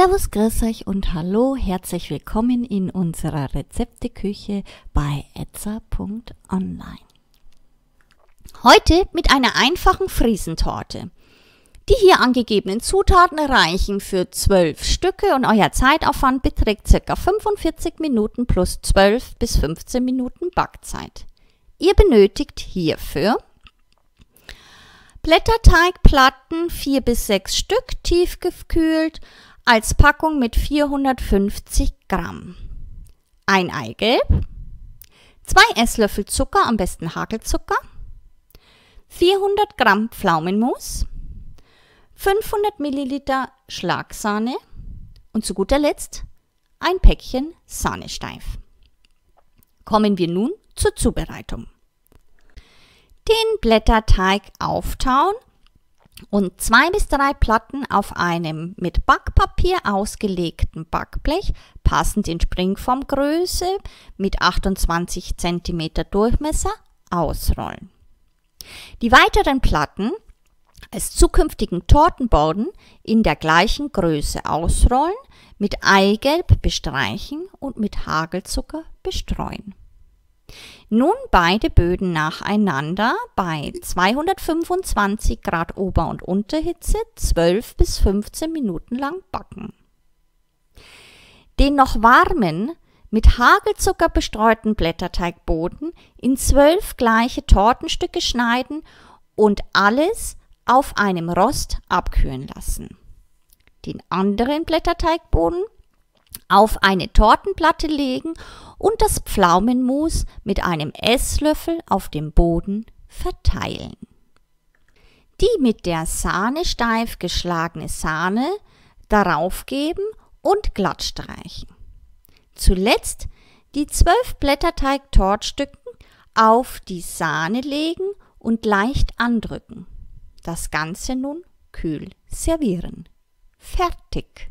Servus, grüß euch und hallo, herzlich willkommen in unserer Rezepteküche bei etza.online. Heute mit einer einfachen Friesentorte. Die hier angegebenen Zutaten reichen für 12 Stücke und euer Zeitaufwand beträgt ca. 45 Minuten plus 12 bis 15 Minuten Backzeit. Ihr benötigt hierfür Blätterteigplatten 4 bis 6 Stück tiefgekühlt, als Packung mit 450 Gramm. Ein Eigelb, zwei Esslöffel Zucker, am besten Hagelzucker, 400 Gramm Pflaumenmus, 500 Milliliter Schlagsahne und zu guter Letzt ein Päckchen Sahnesteif. Kommen wir nun zur Zubereitung. Den Blätterteig auftauen und zwei bis drei Platten auf einem mit Backpapier ausgelegten Backblech, passend in Springformgröße mit 28 cm Durchmesser, ausrollen. Die weiteren Platten als zukünftigen Tortenboden in der gleichen Größe ausrollen, mit Eigelb bestreichen und mit Hagelzucker bestreuen. Nun beide Böden nacheinander bei 225 Grad Ober- und Unterhitze 12 bis 15 Minuten lang backen. Den noch warmen, mit Hagelzucker bestreuten Blätterteigboden in zwölf gleiche Tortenstücke schneiden und alles auf einem Rost abkühlen lassen. Den anderen Blätterteigboden auf eine Tortenplatte legen und das Pflaumenmus mit einem Esslöffel auf dem Boden verteilen. Die mit der Sahne steif geschlagene Sahne darauf geben und glatt streichen. Zuletzt die zwölf Blätterteig-Tortstücken auf die Sahne legen und leicht andrücken. Das Ganze nun kühl servieren. Fertig!